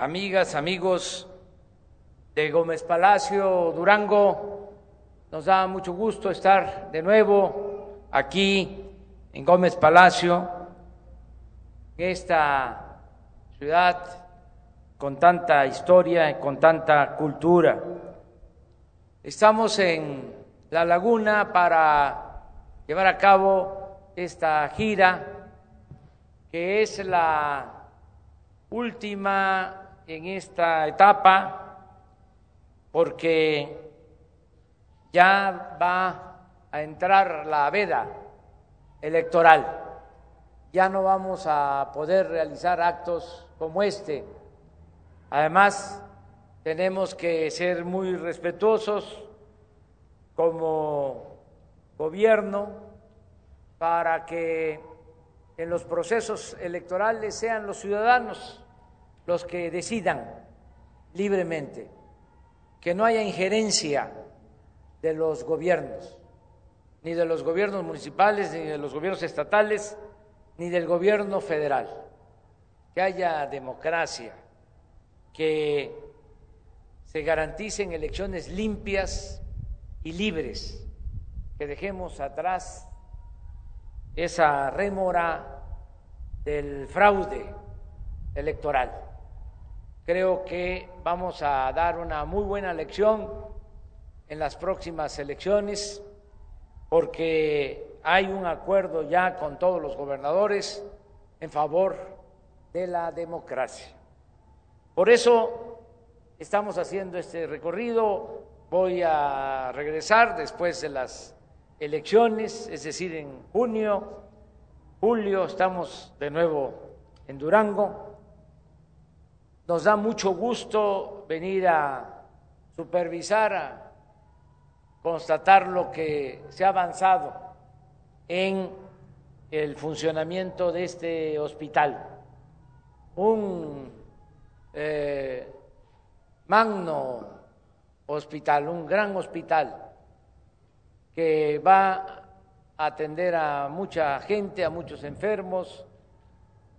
amigas, amigos de Gómez Palacio, Durango. Nos da mucho gusto estar de nuevo aquí en Gómez Palacio, en esta ciudad con tanta historia y con tanta cultura. Estamos en La Laguna para llevar a cabo esta gira que es la última en esta etapa porque ya va a entrar la veda electoral. Ya no vamos a poder realizar actos como este. Además, tenemos que ser muy respetuosos como gobierno para que en los procesos electorales sean los ciudadanos los que decidan libremente, que no haya injerencia de los gobiernos, ni de los gobiernos municipales, ni de los gobiernos estatales, ni del gobierno federal, que haya democracia, que se garanticen elecciones limpias y libres, que dejemos atrás esa rémora del fraude electoral Creo que vamos a dar una muy buena lección en las próximas elecciones porque hay un acuerdo ya con todos los gobernadores en favor de la democracia. Por eso estamos haciendo este recorrido. Voy a regresar después de las elecciones, es decir, en junio, julio, estamos de nuevo en Durango nos da mucho gusto venir a supervisar, a constatar lo que se ha avanzado en el funcionamiento de este hospital. Un eh, magno hospital, un gran hospital que va a atender a mucha gente, a muchos enfermos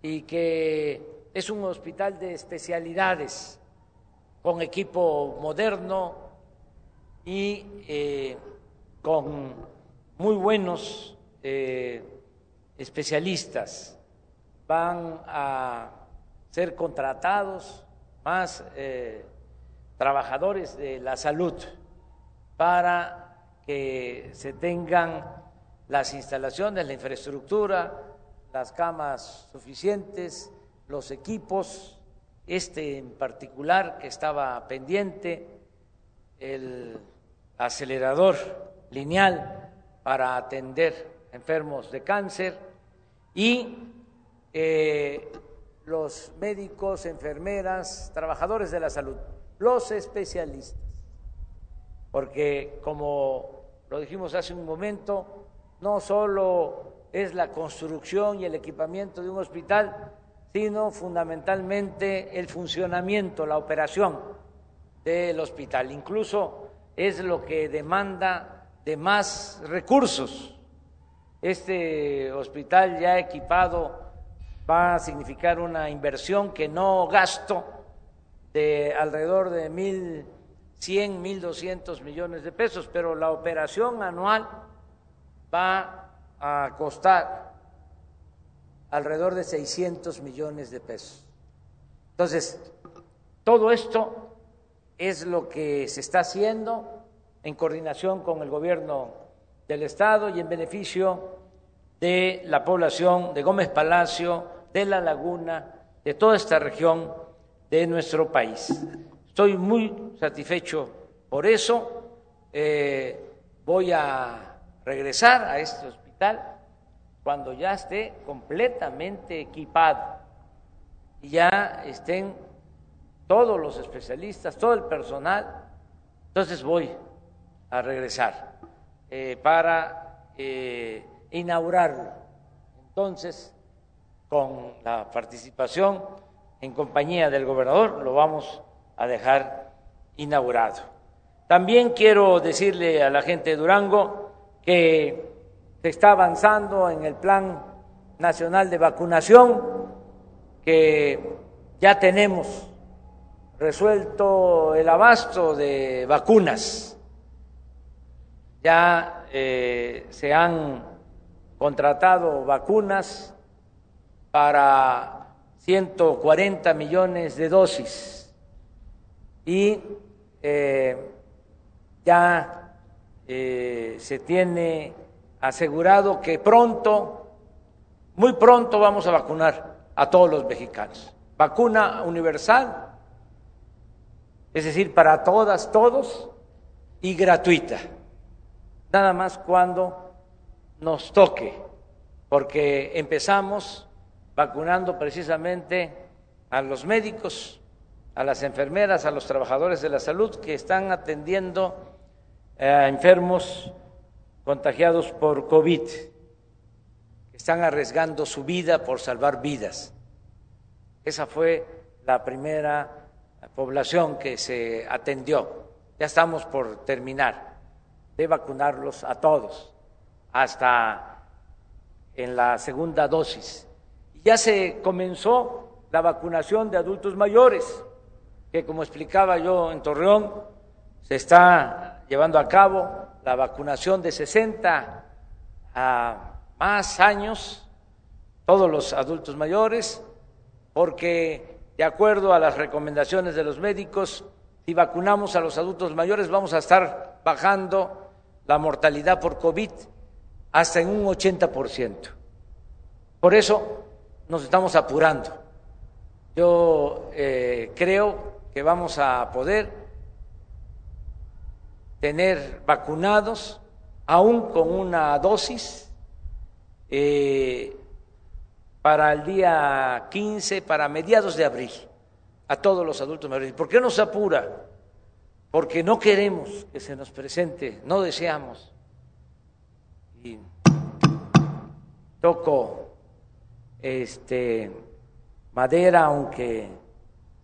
y que es un hospital de especialidades con equipo moderno y eh, con muy buenos eh, especialistas. Van a ser contratados más eh, trabajadores de la salud para que se tengan las instalaciones, la infraestructura, las camas suficientes los equipos, este en particular que estaba pendiente, el acelerador lineal para atender enfermos de cáncer y eh, los médicos, enfermeras, trabajadores de la salud, los especialistas. Porque como lo dijimos hace un momento, no solo es la construcción y el equipamiento de un hospital, sino fundamentalmente el funcionamiento, la operación del hospital. Incluso es lo que demanda de más recursos. Este hospital ya equipado va a significar una inversión que no gasto de alrededor de mil cien, mil doscientos millones de pesos, pero la operación anual va a costar alrededor de 600 millones de pesos. Entonces, todo esto es lo que se está haciendo en coordinación con el gobierno del Estado y en beneficio de la población de Gómez Palacio, de La Laguna, de toda esta región de nuestro país. Estoy muy satisfecho por eso. Eh, voy a regresar a este hospital cuando ya esté completamente equipado y ya estén todos los especialistas, todo el personal, entonces voy a regresar eh, para eh, inaugurarlo. Entonces, con la participación en compañía del gobernador, lo vamos a dejar inaugurado. También quiero decirle a la gente de Durango que se está avanzando en el Plan Nacional de Vacunación, que ya tenemos resuelto el abasto de vacunas. Ya eh, se han contratado vacunas para 140 millones de dosis y eh, ya eh, se tiene asegurado que pronto, muy pronto vamos a vacunar a todos los mexicanos. Vacuna universal, es decir, para todas, todos, y gratuita. Nada más cuando nos toque, porque empezamos vacunando precisamente a los médicos, a las enfermeras, a los trabajadores de la salud que están atendiendo a enfermos contagiados por COVID, que están arriesgando su vida por salvar vidas. Esa fue la primera población que se atendió. Ya estamos por terminar de vacunarlos a todos, hasta en la segunda dosis ya se comenzó la vacunación de adultos mayores, que como explicaba yo en Torreón, se está llevando a cabo la vacunación de 60 a más años, todos los adultos mayores, porque de acuerdo a las recomendaciones de los médicos, si vacunamos a los adultos mayores vamos a estar bajando la mortalidad por COVID hasta en un 80%. Por eso nos estamos apurando. Yo eh, creo que vamos a poder tener vacunados, aún con una dosis, eh, para el día 15, para mediados de abril, a todos los adultos mayores. ¿Por qué nos apura? Porque no queremos que se nos presente, no deseamos. Y toco este, madera, aunque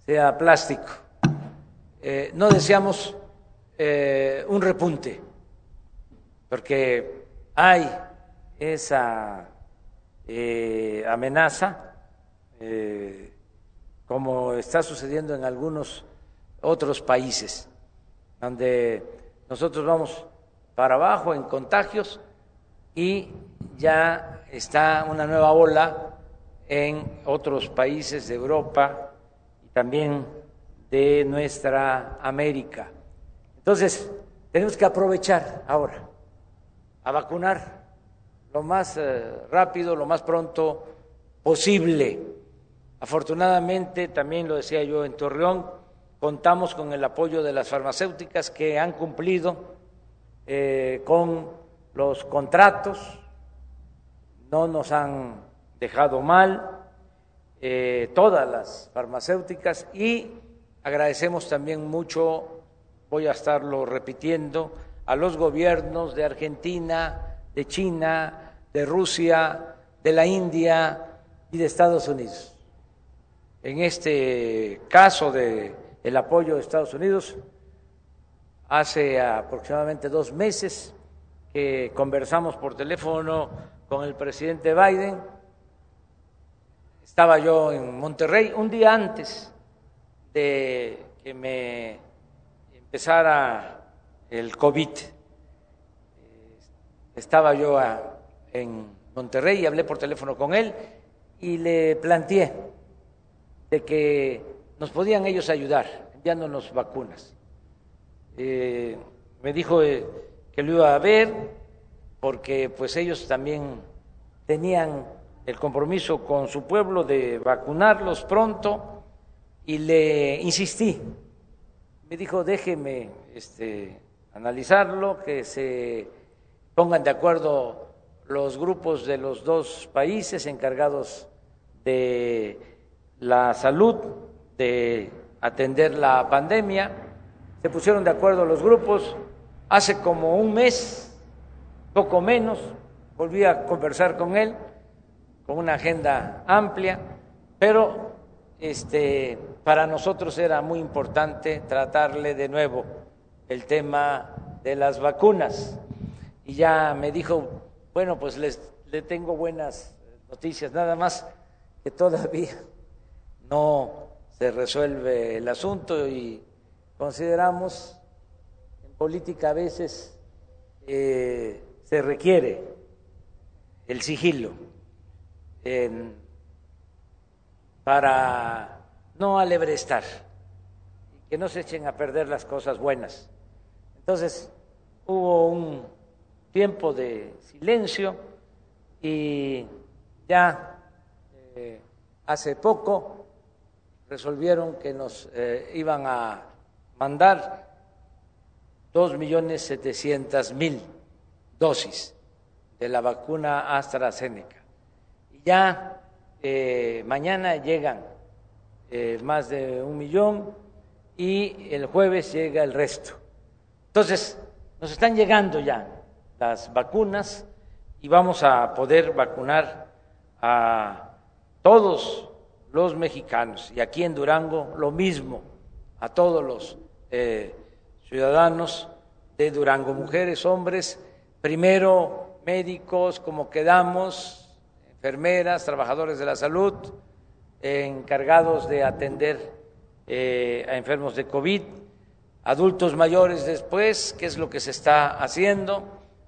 sea plástico. Eh, no deseamos eh, un repunte, porque hay esa eh, amenaza, como está sucediendo en algunos otros países, donde nosotros vamos para abajo en contagios y ya está una nueva ola en otros países de Europa y también de nuestra América. Entonces, tenemos que aprovechar ahora a vacunar lo más eh, rápido, lo más pronto posible. Afortunadamente, también lo decía yo en Torreón, contamos con el apoyo de las farmacéuticas que han cumplido eh, con los contratos, no nos han dejado mal, eh, todas las farmacéuticas y agradecemos también mucho, voy a estarlo repitiendo, a los gobiernos de Argentina, de China, de Rusia, de la India y de Estados Unidos. En este caso de el apoyo de Estados Unidos, hace aproximadamente dos meses que conversamos por teléfono con el presidente Biden estaba yo en Monterrey un día antes de que me empezara el COVID. Estaba yo en Monterrey y hablé por teléfono con él y le planteé de que nos podían ellos ayudar enviándonos vacunas. Eh, me dijo eh, que lo iba a ver porque pues ellos también tenían el compromiso con su pueblo de vacunarlos pronto y le insistí. Me dijo, déjeme este, analizarlo, que se pongan de acuerdo los grupos de los dos países encargados de la salud, de atender la pandemia. Se pusieron de acuerdo los grupos. Hace como un mes, poco menos, volví a conversar con él con una agenda amplia, pero este, para nosotros era muy importante tratarle de nuevo el tema de las vacunas. Y ya me dijo, bueno, pues les, le tengo buenas noticias, nada más que todavía no se resuelve el asunto y consideramos en política a veces se requiere el sigilo para no alebrestar y que no se echen a perder las cosas buenas. Entonces hubo un tiempo de silencio y ya eh, hace poco resolvieron que nos eh, iban a mandar dos millones setecientas mil dosis de la vacuna AstraZeneca. Y ya eh, mañana llegan eh, más de un millón y el jueves llega el resto. Entonces, nos están llegando ya las vacunas y vamos a poder vacunar a todos los mexicanos. Y aquí en Durango lo mismo, a todos los eh, ciudadanos de Durango, mujeres, hombres, primero médicos, como quedamos, enfermeras, trabajadores de la salud, encargados de atender eh, a enfermos de COVID, adultos mayores después, qué es lo que se está haciendo,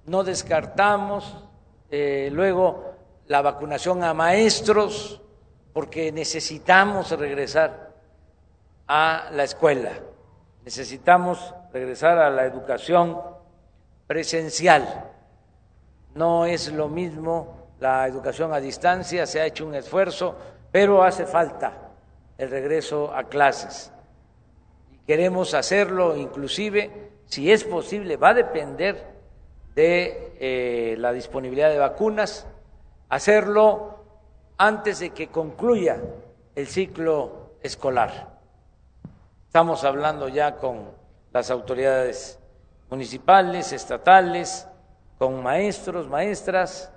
no descartamos eh, luego la vacunación a maestros, porque necesitamos regresar a la escuela, necesitamos regresar a la educación presencial. No es lo mismo la educación a distancia, se ha hecho un esfuerzo, pero hace falta el regreso a clases. Y queremos hacerlo inclusive, si es posible, va a depender de eh, la disponibilidad de vacunas, hacerlo antes de que concluya el ciclo escolar. Estamos hablando ya con las autoridades municipales, estatales, con maestros, maestras,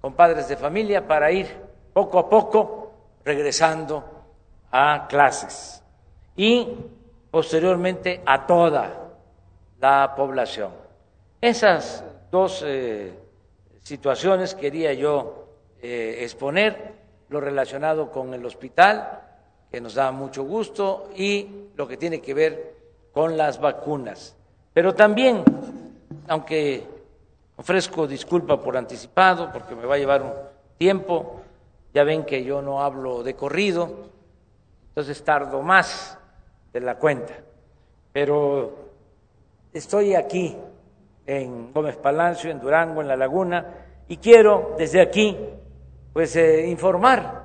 con padres de familia para ir poco a poco regresando a clases y posteriormente a toda la población. Esas dos eh, situaciones quería yo eh, exponer lo relacionado con el hospital, que nos da mucho gusto, y lo que tiene que ver con las vacunas. Pero también, aunque ofrezco disculpa por anticipado, porque me va a llevar un tiempo, ya ven que yo no hablo de corrido, entonces tardo más de la cuenta. Pero estoy aquí en Gómez Palacio, en Durango, en La Laguna, y quiero desde aquí pues eh, informar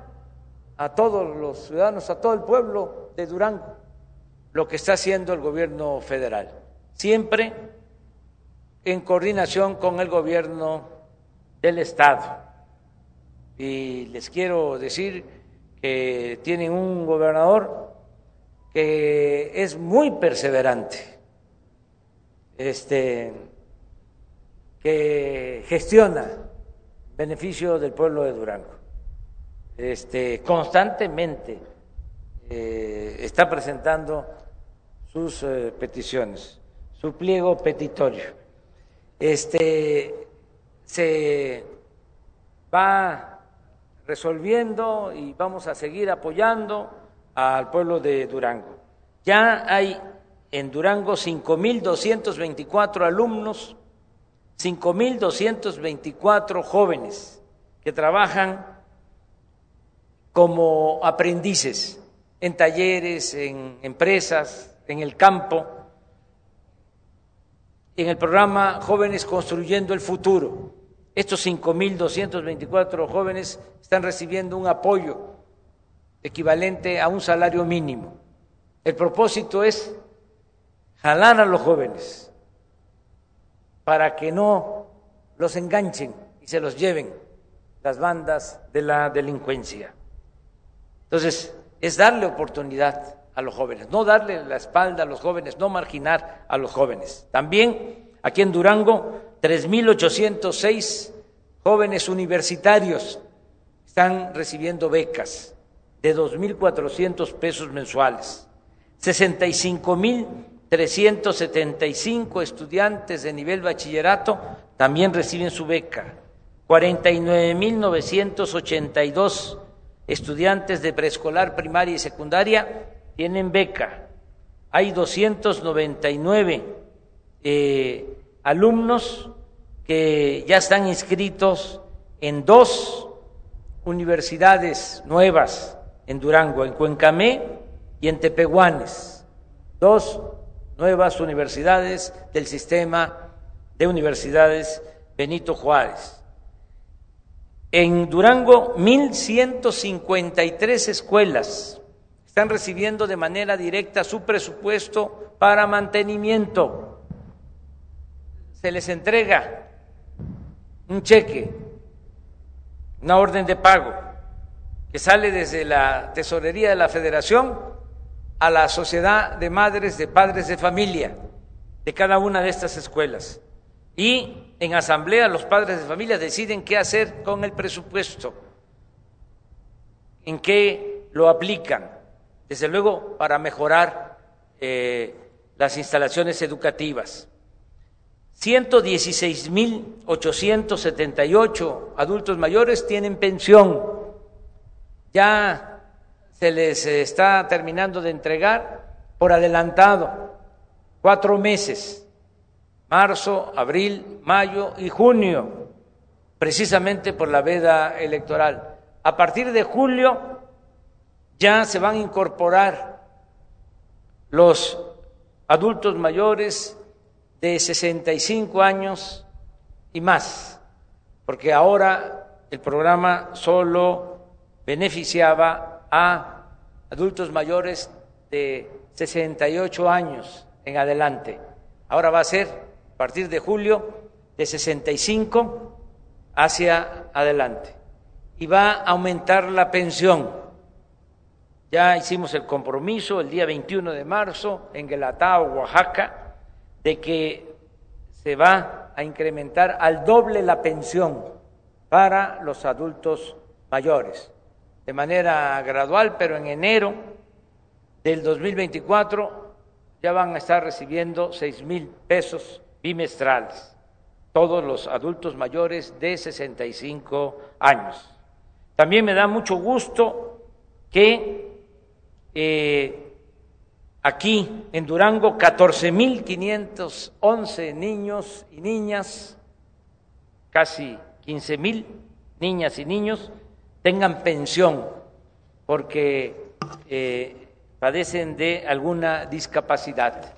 a todos los ciudadanos, a todo el pueblo de Durango, lo que está haciendo el gobierno federal, siempre en coordinación con el gobierno del Estado. Y les quiero decir que tienen un gobernador que es muy perseverante, este, que gestiona beneficio del pueblo de Durango. Este, constantemente eh, está presentando sus eh, peticiones, su pliego petitorio. Este, se va resolviendo y vamos a seguir apoyando al pueblo de Durango. Ya hay en Durango 5.224 alumnos 5.224 jóvenes que trabajan como aprendices en talleres, en empresas, en el campo, en el programa Jóvenes Construyendo el Futuro. Estos 5.224 jóvenes están recibiendo un apoyo equivalente a un salario mínimo. El propósito es jalar a los jóvenes para que no los enganchen y se los lleven las bandas de la delincuencia. Entonces, es darle oportunidad a los jóvenes, no darle la espalda a los jóvenes, no marginar a los jóvenes. También aquí en Durango, 3.806 jóvenes universitarios están recibiendo becas de 2.400 pesos mensuales, 65.000 375 estudiantes de nivel bachillerato también reciben su beca. 49.982 estudiantes de preescolar, primaria y secundaria tienen beca. Hay 299 eh, alumnos que ya están inscritos en dos universidades nuevas en Durango, en Cuencamé y en Tepehuanes, dos nuevas universidades del sistema de universidades Benito Juárez. En Durango, 1.153 escuelas están recibiendo de manera directa su presupuesto para mantenimiento. Se les entrega un cheque, una orden de pago que sale desde la tesorería de la federación a la sociedad de madres, de padres de familia de cada una de estas escuelas. Y en asamblea los padres de familia deciden qué hacer con el presupuesto, en qué lo aplican, desde luego para mejorar eh, las instalaciones educativas. 116.878 adultos mayores tienen pensión. Ya se les está terminando de entregar por adelantado cuatro meses, marzo, abril, mayo y junio, precisamente por la veda electoral. A partir de julio ya se van a incorporar los adultos mayores de 65 años y más, porque ahora el programa solo beneficiaba a adultos mayores de 68 años en adelante. Ahora va a ser a partir de julio de 65 hacia adelante. Y va a aumentar la pensión. Ya hicimos el compromiso el día 21 de marzo en Guelatao, Oaxaca, de que se va a incrementar al doble la pensión para los adultos mayores, de manera gradual, pero en enero del 2024 ya van a estar recibiendo seis mil pesos bimestrales, todos los adultos mayores de 65 años. También me da mucho gusto que eh, Aquí en Durango, 14.511 niños y niñas, casi 15.000 niñas y niños, tengan pensión porque eh, padecen de alguna discapacidad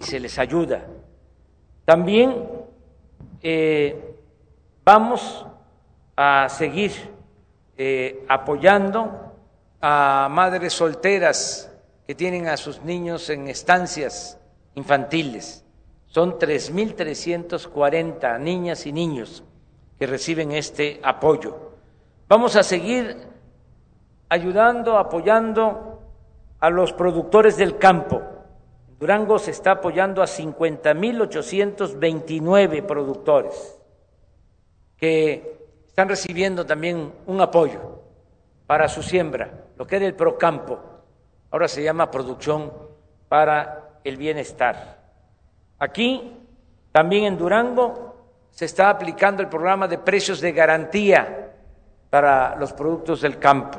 y se les ayuda. También eh, vamos a seguir eh, apoyando a madres solteras que tienen a sus niños en estancias infantiles. Son 3.340 niñas y niños que reciben este apoyo. Vamos a seguir ayudando, apoyando a los productores del campo. Durango se está apoyando a 50.829 productores que están recibiendo también un apoyo para su siembra, lo que era el Procampo ahora se llama producción para el bienestar. Aquí, también en Durango, se está aplicando el programa de precios de garantía para los productos del campo.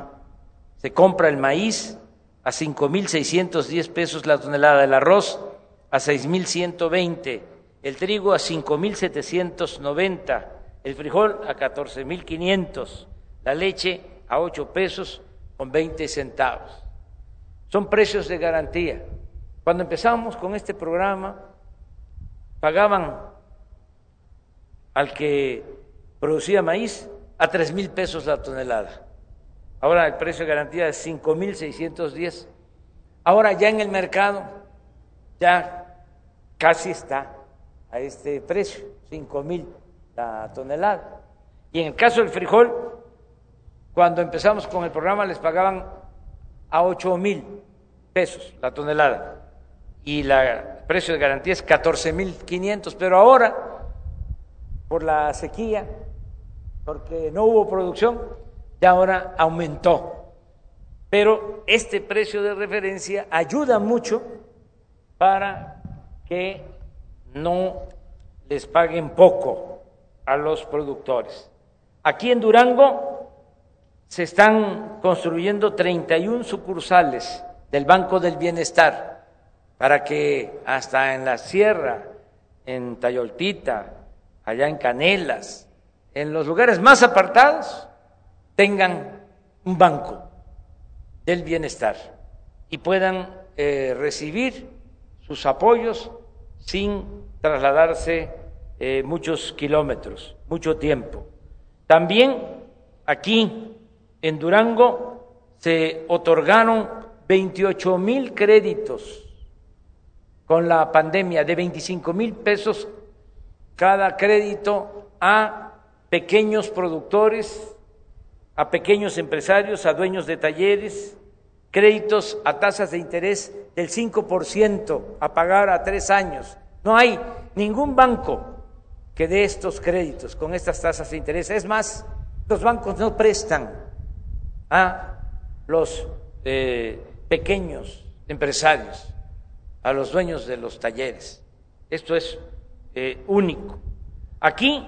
Se compra el maíz a 5.610 pesos la tonelada, del arroz a 6.120, el trigo a 5.790, el frijol a 14.500, la leche a 8 pesos con 20 centavos. Son precios de garantía. Cuando empezamos con este programa, pagaban al que producía maíz a tres mil pesos la tonelada. Ahora el precio de garantía es cinco mil seiscientos diez. Ahora ya en el mercado ya casi está a este precio, cinco mil la tonelada. Y en el caso del frijol, cuando empezamos con el programa les pagaban a ocho mil pesos la tonelada y el precio de garantía es 14 mil 500, pero ahora, por la sequía, porque no hubo producción, ya ahora aumentó. Pero este precio de referencia ayuda mucho para que no les paguen poco a los productores. Aquí en Durango se están construyendo 31 sucursales del Banco del Bienestar para que hasta en la sierra, en Tayoltita, allá en Canelas, en los lugares más apartados, tengan un banco del bienestar y puedan eh, recibir sus apoyos sin trasladarse eh, muchos kilómetros, mucho tiempo. También aquí en Durango se otorgaron 28 mil créditos con la pandemia de 25 mil pesos cada crédito a pequeños productores, a pequeños empresarios, a dueños de talleres, créditos a tasas de interés del 5% a pagar a tres años. No hay ningún banco que dé estos créditos con estas tasas de interés. Es más, los bancos no prestan a los eh, pequeños empresarios, a los dueños de los talleres. Esto es eh, único. Aquí,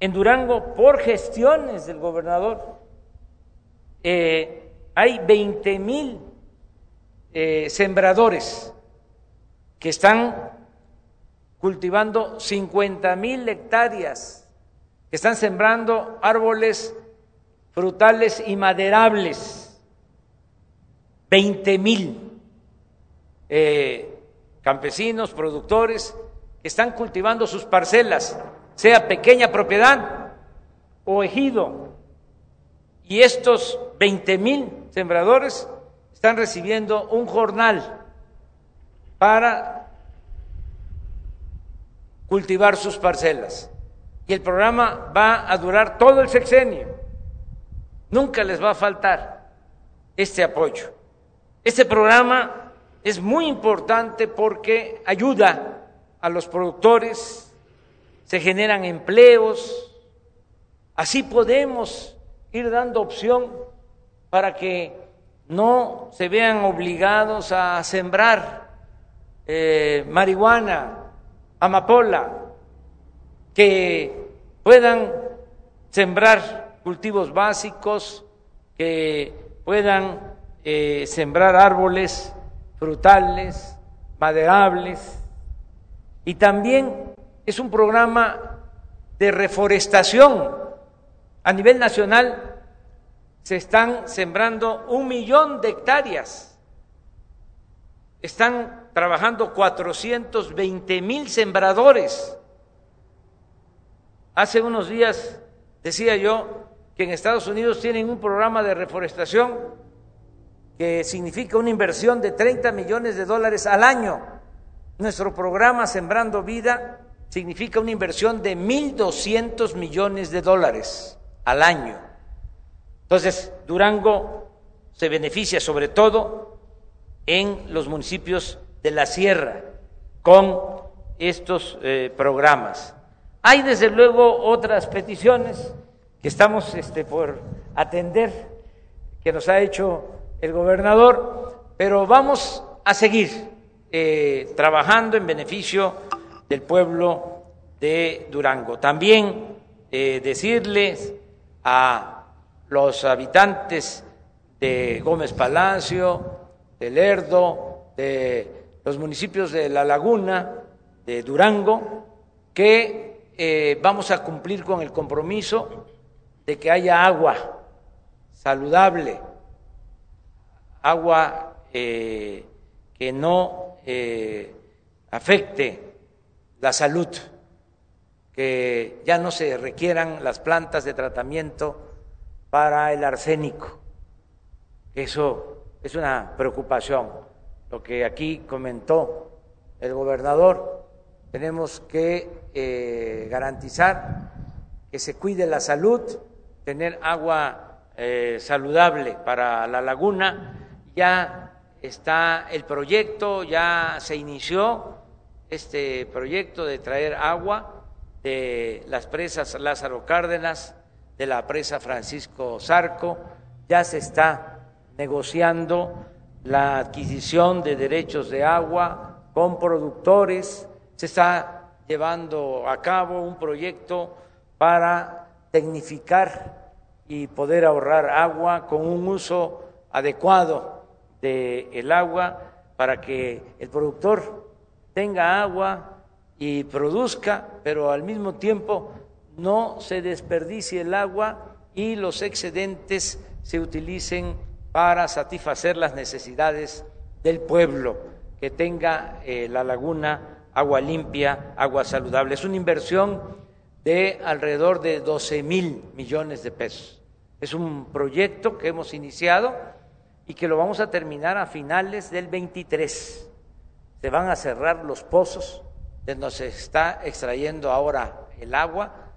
en Durango, por gestiones del gobernador, eh, hay 20 mil sembradores que están cultivando 50 mil hectáreas, que están sembrando árboles frutales y maderables. 20 mil eh, campesinos, productores, que están cultivando sus parcelas, sea pequeña propiedad o ejido. Y estos 20 mil sembradores están recibiendo un jornal para cultivar sus parcelas. Y el programa va a durar todo el sexenio. Nunca les va a faltar este apoyo. Este programa es muy importante porque ayuda a los productores, se generan empleos, así podemos ir dando opción para que no se vean obligados a sembrar eh, marihuana, amapola, que puedan sembrar cultivos básicos, que puedan eh, sembrar árboles frutales, maderables, y también es un programa de reforestación. A nivel nacional se están sembrando un millón de hectáreas. Están trabajando 420 mil sembradores. Hace unos días decía yo que en Estados Unidos tienen un programa de reforestación que significa una inversión de 30 millones de dólares al año. Nuestro programa Sembrando Vida significa una inversión de 1.200 millones de dólares al año. Entonces, Durango se beneficia sobre todo en los municipios de la sierra con estos eh, programas. Hay desde luego otras peticiones que estamos este, por atender, que nos ha hecho el gobernador, pero vamos a seguir eh, trabajando en beneficio del pueblo de Durango. También eh, decirles a los habitantes de Gómez Palacio, de Lerdo, de los municipios de La Laguna, de Durango, que eh, vamos a cumplir con el compromiso de que haya agua saludable agua eh, que no eh, afecte la salud, que ya no se requieran las plantas de tratamiento para el arsénico. Eso es una preocupación. Lo que aquí comentó el gobernador, tenemos que eh, garantizar que se cuide la salud, tener agua saludable para la laguna. Ya está el proyecto, ya se inició este proyecto de traer agua de las presas Lázaro Cárdenas, de la presa Francisco Zarco, ya se está negociando la adquisición de derechos de agua con productores, se está llevando a cabo un proyecto para tecnificar y poder ahorrar agua con un uso adecuado del agua para que el productor tenga agua y produzca, pero al mismo tiempo no se desperdicie el agua y los excedentes se utilicen para satisfacer las necesidades del pueblo, que tenga eh, la laguna agua limpia, agua saludable. Es una inversión de alrededor de 12 mil millones de pesos. Es un proyecto que hemos iniciado y que lo vamos a terminar a finales del 23. Se van a cerrar los pozos de donde se está extrayendo ahora el agua,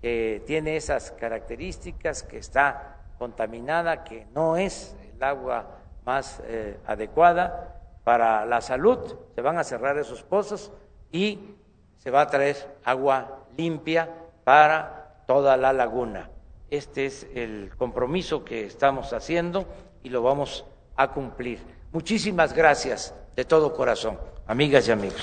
que tiene esas características, que está contaminada, que no es el agua más eh, adecuada para la salud. Se van a cerrar esos pozos y se va a traer agua limpia para toda la laguna. Este es el compromiso que estamos haciendo y lo vamos a cumplir. Muchísimas gracias de todo corazón, amigas y amigos.